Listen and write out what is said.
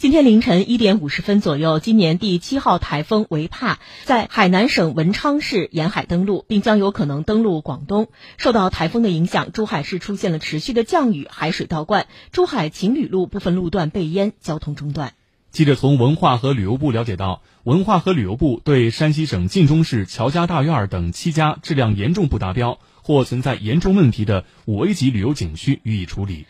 今天凌晨一点五十分左右，今年第七号台风维帕在海南省文昌市沿海登陆，并将有可能登陆广东。受到台风的影响，珠海市出现了持续的降雨、海水倒灌，珠海情侣路部分路段被淹，交通中断。记者从文化和旅游部了解到，文化和旅游部对山西省晋中市乔家大院等七家质量严重不达标或存在严重问题的五 A 级旅游景区予以处理。